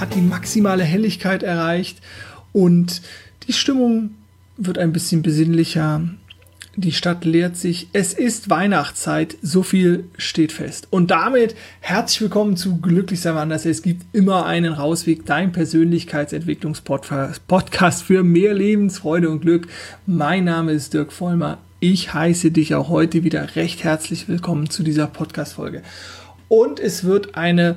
hat die maximale Helligkeit erreicht und die Stimmung wird ein bisschen besinnlicher. Die Stadt leert sich. Es ist Weihnachtszeit. So viel steht fest. Und damit herzlich willkommen zu Glücklich sein anders. Es gibt immer einen Rausweg. Dein Persönlichkeitsentwicklungspodcast für mehr Lebensfreude und Glück. Mein Name ist Dirk Vollmer. Ich heiße dich auch heute wieder recht herzlich willkommen zu dieser Podcast-Folge. Und es wird eine,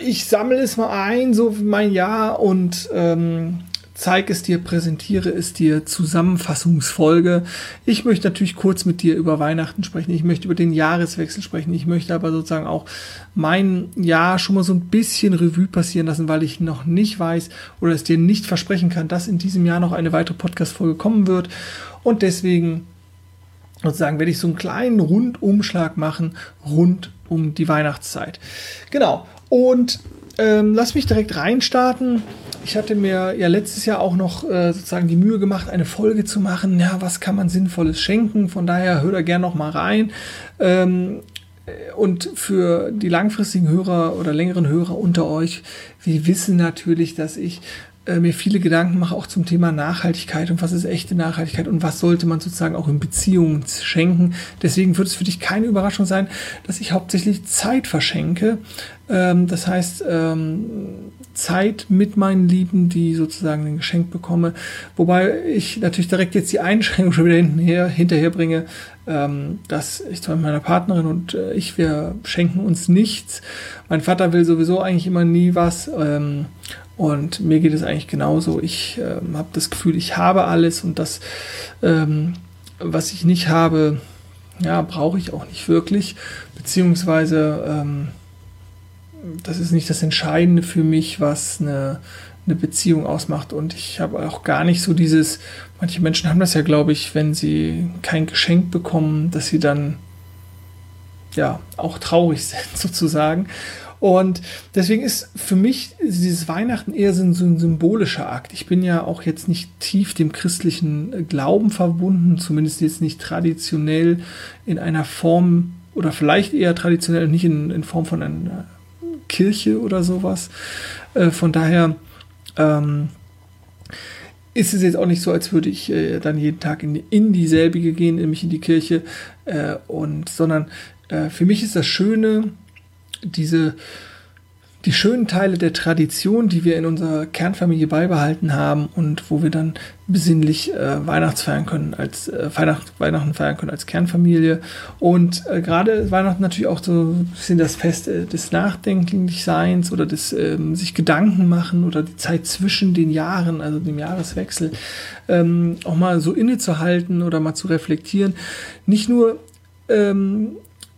ich sammle es mal ein, so mein Jahr und ähm, zeige es dir, präsentiere es dir, Zusammenfassungsfolge. Ich möchte natürlich kurz mit dir über Weihnachten sprechen. Ich möchte über den Jahreswechsel sprechen. Ich möchte aber sozusagen auch mein Jahr schon mal so ein bisschen Revue passieren lassen, weil ich noch nicht weiß oder es dir nicht versprechen kann, dass in diesem Jahr noch eine weitere Podcast-Folge kommen wird. Und deswegen sozusagen werde ich so einen kleinen Rundumschlag machen rund um die Weihnachtszeit. Genau. Und ähm, lass mich direkt reinstarten. Ich hatte mir ja letztes Jahr auch noch äh, sozusagen die Mühe gemacht, eine Folge zu machen. Ja, was kann man Sinnvolles schenken? Von daher hör da gerne noch mal rein. Ähm, und für die langfristigen Hörer oder längeren Hörer unter euch, wir wissen natürlich, dass ich äh, mir viele Gedanken mache, auch zum Thema Nachhaltigkeit und was ist echte Nachhaltigkeit und was sollte man sozusagen auch in Beziehungen schenken. Deswegen wird es für dich keine Überraschung sein, dass ich hauptsächlich Zeit verschenke. Ähm, das heißt, ähm, Zeit mit meinen Lieben, die sozusagen ein Geschenk bekomme. Wobei ich natürlich direkt jetzt die Einschränkung schon wieder hinterher, hinterher bringe, ähm, dass ich zwar mit meiner Partnerin und äh, ich, wir schenken uns nichts. Mein Vater will sowieso eigentlich immer nie was. Und mir geht es eigentlich genauso. Ich ähm, habe das Gefühl, ich habe alles und das, ähm, was ich nicht habe, ja, brauche ich auch nicht wirklich. Beziehungsweise, ähm, das ist nicht das Entscheidende für mich, was eine, eine Beziehung ausmacht. Und ich habe auch gar nicht so dieses, manche Menschen haben das ja, glaube ich, wenn sie kein Geschenk bekommen, dass sie dann ja auch traurig sind, sozusagen. Und deswegen ist für mich dieses Weihnachten eher so ein, symbolischer Akt. Ich bin ja auch jetzt nicht tief dem christlichen Glauben verbunden, zumindest jetzt nicht traditionell in einer Form oder vielleicht eher traditionell nicht in, in Form von einer Kirche oder sowas. Äh, von daher ähm, ist es jetzt auch nicht so, als würde ich äh, dann jeden Tag in, in dieselbige gehen, nämlich in die Kirche. Äh, und sondern äh, für mich ist das Schöne, diese die schönen Teile der Tradition, die wir in unserer Kernfamilie beibehalten haben und wo wir dann besinnlich äh, Weihnachtsfeiern können als äh, Weihnacht, Weihnachten feiern können als Kernfamilie und äh, gerade Weihnachten natürlich auch so ein bisschen das Fest äh, des Nachdenklichseins oder des ähm, sich Gedanken machen oder die Zeit zwischen den Jahren, also dem Jahreswechsel, ähm, auch mal so innezuhalten oder mal zu reflektieren. Nicht nur ähm,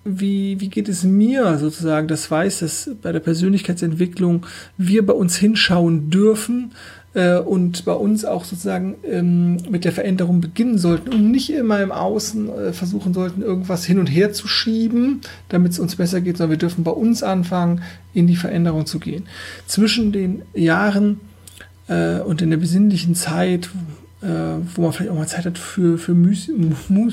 wie, wie geht es mir sozusagen, das weiß, dass bei der Persönlichkeitsentwicklung wir bei uns hinschauen dürfen äh, und bei uns auch sozusagen ähm, mit der Veränderung beginnen sollten und nicht immer im Außen äh, versuchen sollten, irgendwas hin und her zu schieben, damit es uns besser geht, sondern wir dürfen bei uns anfangen, in die Veränderung zu gehen. Zwischen den Jahren äh, und in der besinnlichen Zeit, wo man vielleicht auch mal Zeit hat für, für Müß,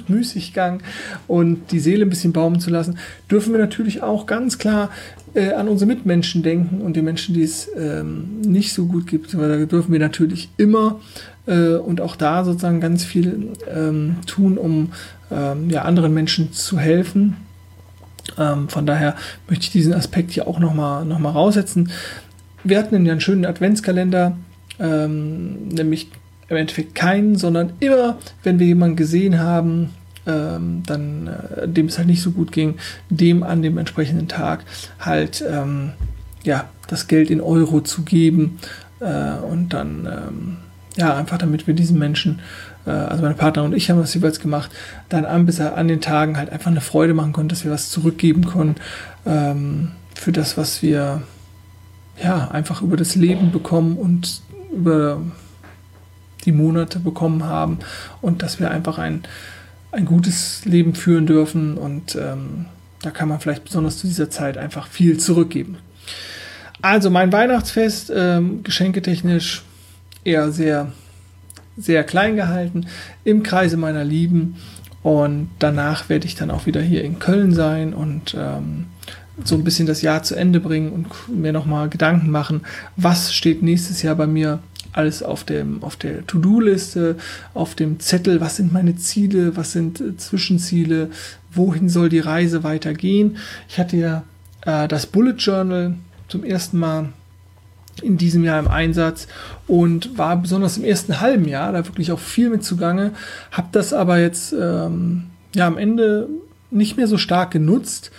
Müßiggang und die Seele ein bisschen baumen zu lassen, dürfen wir natürlich auch ganz klar äh, an unsere Mitmenschen denken und die Menschen, die es ähm, nicht so gut gibt. Da dürfen wir natürlich immer äh, und auch da sozusagen ganz viel ähm, tun, um ähm, ja, anderen Menschen zu helfen. Ähm, von daher möchte ich diesen Aspekt hier auch nochmal noch mal raussetzen. Wir hatten ja einen schönen Adventskalender, ähm, nämlich im Endeffekt keinen, sondern immer, wenn wir jemanden gesehen haben, ähm, dann äh, dem es halt nicht so gut ging, dem an dem entsprechenden Tag halt ähm, ja das Geld in Euro zu geben äh, und dann ähm, ja einfach damit wir diesen Menschen äh, also meine Partner und ich haben das jeweils gemacht, dann an bis an den Tagen halt einfach eine Freude machen konnten, dass wir was zurückgeben konnten ähm, für das, was wir ja einfach über das Leben bekommen und über die Monate bekommen haben und dass wir einfach ein, ein gutes Leben führen dürfen und ähm, da kann man vielleicht besonders zu dieser Zeit einfach viel zurückgeben. Also mein Weihnachtsfest, ähm, geschenketechnisch eher sehr, sehr klein gehalten, im Kreise meiner Lieben. Und danach werde ich dann auch wieder hier in Köln sein und ähm, so ein bisschen das Jahr zu Ende bringen und mir nochmal Gedanken machen, was steht nächstes Jahr bei mir alles auf, dem, auf der To-Do-Liste, auf dem Zettel, was sind meine Ziele, was sind äh, Zwischenziele, wohin soll die Reise weitergehen. Ich hatte ja äh, das Bullet Journal zum ersten Mal in diesem Jahr im Einsatz und war besonders im ersten halben Jahr da wirklich auch viel mit zugange, habe das aber jetzt ähm, ja am Ende nicht mehr so stark genutzt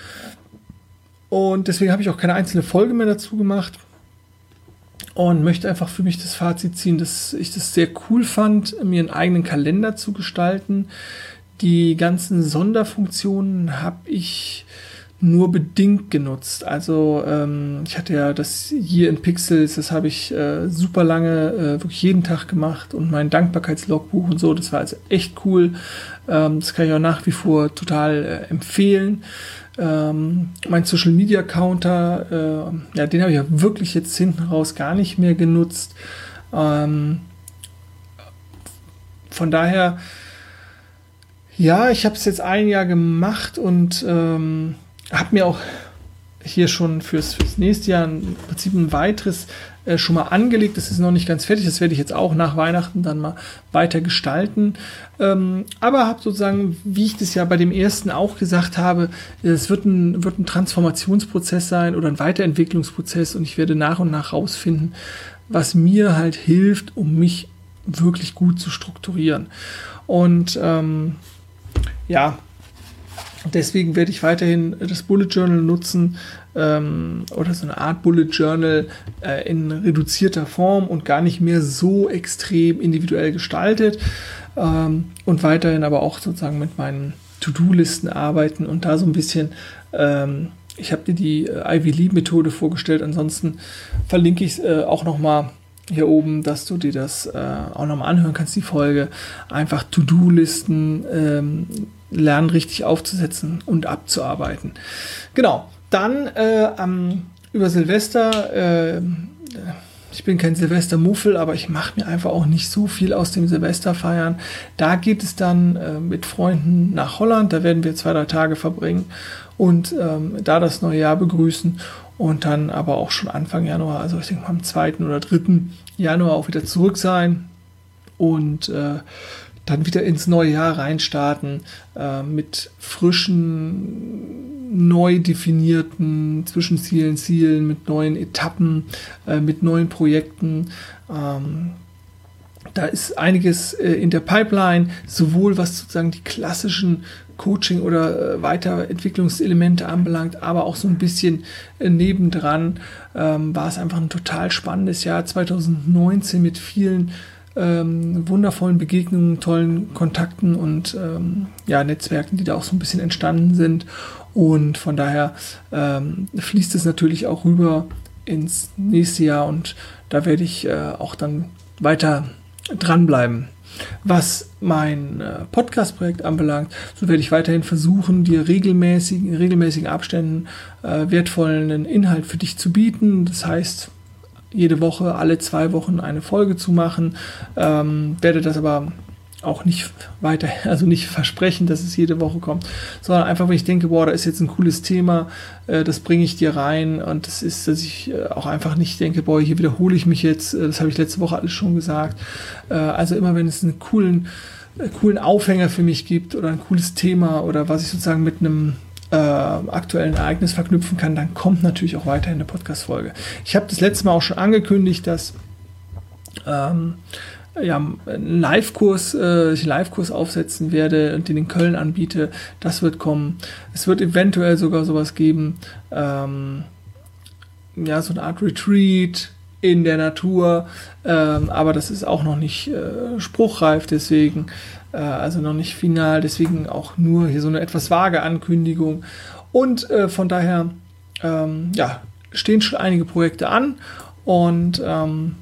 und deswegen habe ich auch keine einzelne Folge mehr dazu gemacht und möchte einfach für mich das Fazit ziehen, dass ich das sehr cool fand, mir einen eigenen Kalender zu gestalten. Die ganzen Sonderfunktionen habe ich nur bedingt genutzt. Also ähm, ich hatte ja das hier in Pixels, das habe ich äh, super lange, äh, wirklich jeden Tag gemacht und mein Dankbarkeitslogbuch und so, das war also echt cool. Ähm, das kann ich auch nach wie vor total äh, empfehlen. Ähm, mein Social Media Counter, äh, ja, den habe ich ja wirklich jetzt hinten raus gar nicht mehr genutzt. Ähm, von daher, ja, ich habe es jetzt ein Jahr gemacht und ähm, habe mir auch hier schon fürs, fürs nächste Jahr im Prinzip ein weiteres äh, schon mal angelegt. Das ist noch nicht ganz fertig. Das werde ich jetzt auch nach Weihnachten dann mal weiter gestalten. Ähm, aber habe sozusagen, wie ich das ja bei dem ersten auch gesagt habe, es wird ein, wird ein Transformationsprozess sein oder ein Weiterentwicklungsprozess und ich werde nach und nach rausfinden, was mir halt hilft, um mich wirklich gut zu strukturieren. Und ähm, ja, Deswegen werde ich weiterhin das Bullet Journal nutzen ähm, oder so eine Art Bullet Journal äh, in reduzierter Form und gar nicht mehr so extrem individuell gestaltet ähm, und weiterhin aber auch sozusagen mit meinen To-Do-Listen arbeiten und da so ein bisschen ähm, ich habe dir die äh, Ivy Lee Methode vorgestellt. Ansonsten verlinke ich es äh, auch noch mal hier oben, dass du dir das äh, auch noch mal anhören kannst, die Folge. Einfach To-Do-Listen ähm, lernen, richtig aufzusetzen und abzuarbeiten. Genau. Dann äh, am, über Silvester, äh, ich bin kein Silvestermuffel, aber ich mache mir einfach auch nicht so viel aus dem Silvesterfeiern. Da geht es dann äh, mit Freunden nach Holland. Da werden wir zwei, drei Tage verbringen und ähm, da das neue Jahr begrüßen und dann aber auch schon Anfang Januar, also ich denke mal am 2. oder 3. Januar auch wieder zurück sein und äh, dann wieder ins neue Jahr reinstarten äh, mit frischen, neu definierten Zwischenzielen, Zielen, mit neuen Etappen, äh, mit neuen Projekten. Ähm, da ist einiges äh, in der Pipeline, sowohl was sozusagen die klassischen Coaching- oder äh, Weiterentwicklungselemente anbelangt, aber auch so ein bisschen äh, nebendran ähm, war es einfach ein total spannendes Jahr 2019 mit vielen ähm, wundervollen Begegnungen, tollen Kontakten und ähm, ja, Netzwerken, die da auch so ein bisschen entstanden sind. Und von daher ähm, fließt es natürlich auch rüber ins nächste Jahr und da werde ich äh, auch dann weiter dranbleiben. Was mein äh, Podcast-Projekt anbelangt, so werde ich weiterhin versuchen, dir regelmäßig, in regelmäßigen Abständen äh, wertvollen Inhalt für dich zu bieten. Das heißt, jede Woche, alle zwei Wochen eine Folge zu machen. Ähm, werde das aber auch nicht weiter, also nicht versprechen, dass es jede Woche kommt, sondern einfach, wenn ich denke, boah, da ist jetzt ein cooles Thema, äh, das bringe ich dir rein und das ist, dass ich äh, auch einfach nicht denke, boah, hier wiederhole ich mich jetzt, äh, das habe ich letzte Woche alles schon gesagt. Äh, also immer, wenn es einen coolen, äh, coolen Aufhänger für mich gibt oder ein cooles Thema oder was ich sozusagen mit einem äh, aktuellen Ereignis verknüpfen kann, dann kommt natürlich auch weiterhin eine Podcast-Folge. Ich habe das letzte Mal auch schon angekündigt, dass ähm, ja, einen Live-Kurs, äh, ich einen Live-Kurs aufsetzen werde und den in Köln anbiete. Das wird kommen. Es wird eventuell sogar sowas geben, ähm, ja, so eine Art Retreat in der Natur, ähm, aber das ist auch noch nicht äh, spruchreif, deswegen also noch nicht final, deswegen auch nur hier so eine etwas vage Ankündigung. Und äh, von daher, ähm, ja, stehen schon einige Projekte an und ähm,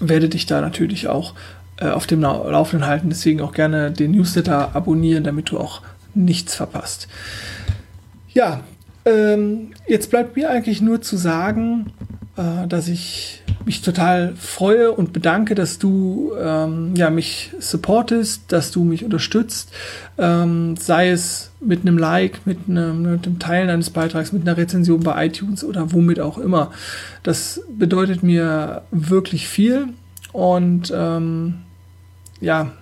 werde dich da natürlich auch äh, auf dem Laufenden halten. Deswegen auch gerne den Newsletter abonnieren, damit du auch nichts verpasst. Ja, ähm, jetzt bleibt mir eigentlich nur zu sagen, äh, dass ich mich total freue und bedanke, dass du ähm, ja, mich supportest, dass du mich unterstützt, ähm, sei es mit einem Like, mit einem, mit einem Teilen eines Beitrags, mit einer Rezension bei iTunes oder womit auch immer. Das bedeutet mir wirklich viel und ähm, ja,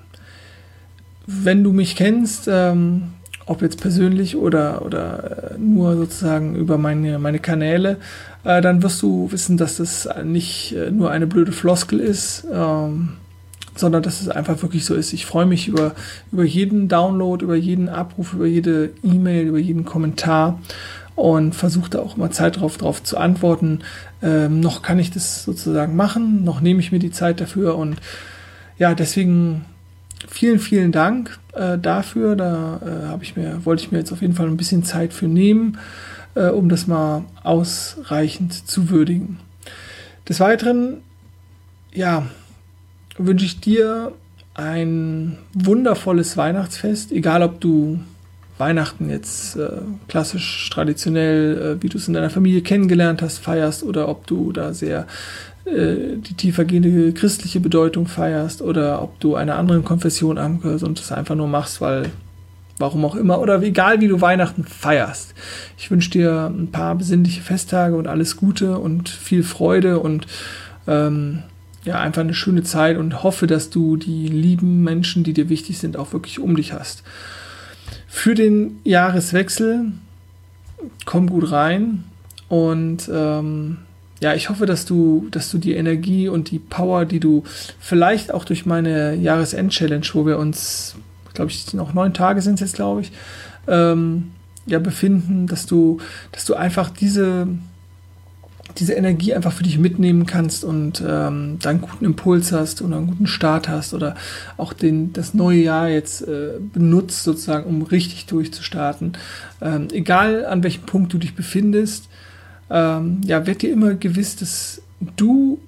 wenn du mich kennst, ähm, ob jetzt persönlich oder, oder äh, nur sozusagen über meine, meine Kanäle, äh, dann wirst du wissen, dass das nicht äh, nur eine blöde Floskel ist, ähm, sondern dass es einfach wirklich so ist. Ich freue mich über, über jeden Download, über jeden Abruf, über jede E-Mail, über jeden Kommentar und versuche da auch immer Zeit drauf, drauf zu antworten. Ähm, noch kann ich das sozusagen machen, noch nehme ich mir die Zeit dafür und ja, deswegen vielen, vielen Dank äh, dafür. Da äh, ich mir, wollte ich mir jetzt auf jeden Fall ein bisschen Zeit für nehmen, äh, um das mal ausreichend zu würdigen. Des Weiteren, ja, wünsche ich dir ein wundervolles Weihnachtsfest, egal ob du Weihnachten jetzt äh, klassisch, traditionell, äh, wie du es in deiner Familie kennengelernt hast, feierst oder ob du da sehr äh, die tiefergehende christliche Bedeutung feierst oder ob du einer anderen Konfession angehörst und das einfach nur machst, weil warum auch immer oder egal wie du Weihnachten feierst. Ich wünsche dir ein paar besinnliche Festtage und alles Gute und viel Freude und ähm, ja, einfach eine schöne Zeit und hoffe, dass du die lieben Menschen, die dir wichtig sind, auch wirklich um dich hast. Für den Jahreswechsel komm gut rein und ähm, ja, ich hoffe, dass du, dass du die Energie und die Power, die du vielleicht auch durch meine Jahresend-Challenge, wo wir uns, glaube ich, noch neun Tage sind es jetzt, glaube ich, ähm, ja, befinden, dass du, dass du einfach diese, diese Energie einfach für dich mitnehmen kannst und ähm, einen guten Impuls hast oder einen guten Start hast oder auch den, das neue Jahr jetzt äh, benutzt, sozusagen, um richtig durchzustarten. Ähm, egal an welchem Punkt du dich befindest, ähm, ja, wird dir immer gewiss, dass du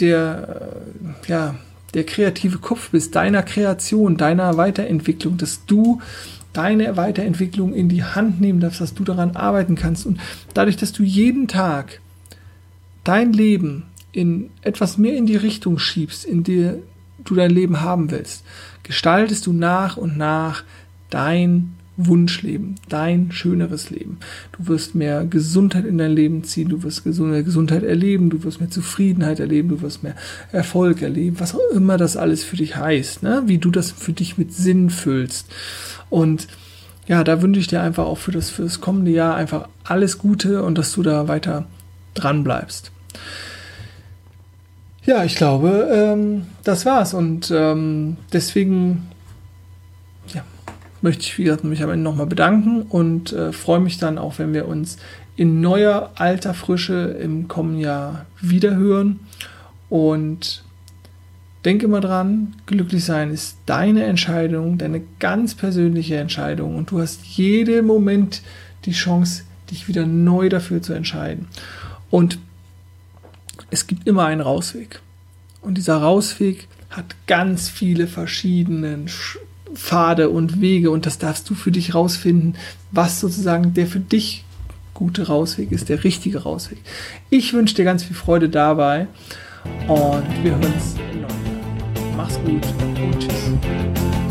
der, äh, ja, der kreative Kopf bist, deiner Kreation, deiner Weiterentwicklung, dass du deine Weiterentwicklung in die Hand nehmen darfst, dass du daran arbeiten kannst. Und dadurch, dass du jeden Tag dein Leben in etwas mehr in die Richtung schiebst, in der du dein Leben haben willst, gestaltest du nach und nach dein Wunschleben, dein schöneres Leben. Du wirst mehr Gesundheit in dein Leben ziehen, du wirst mehr Gesundheit erleben, du wirst mehr Zufriedenheit erleben, du wirst mehr Erfolg erleben, was auch immer das alles für dich heißt, ne? wie du das für dich mit Sinn füllst. Und ja, da wünsche ich dir einfach auch für das, für das kommende Jahr einfach alles Gute und dass du da weiter dran bleibst. Ja, ich glaube, ähm, das war's und ähm, deswegen möchte ich, wie gesagt, mich am Ende nochmal bedanken und äh, freue mich dann auch, wenn wir uns in neuer alter Frische im kommenden Jahr wiederhören. Und denke immer dran, glücklich sein ist deine Entscheidung, deine ganz persönliche Entscheidung. Und du hast jeden Moment die Chance, dich wieder neu dafür zu entscheiden. Und es gibt immer einen Rausweg. Und dieser Rausweg hat ganz viele verschiedene Pfade und Wege und das darfst du für dich rausfinden, was sozusagen der für dich gute Rausweg ist, der richtige Rausweg. Ich wünsche dir ganz viel Freude dabei und wir hören uns. Mach's gut und tschüss.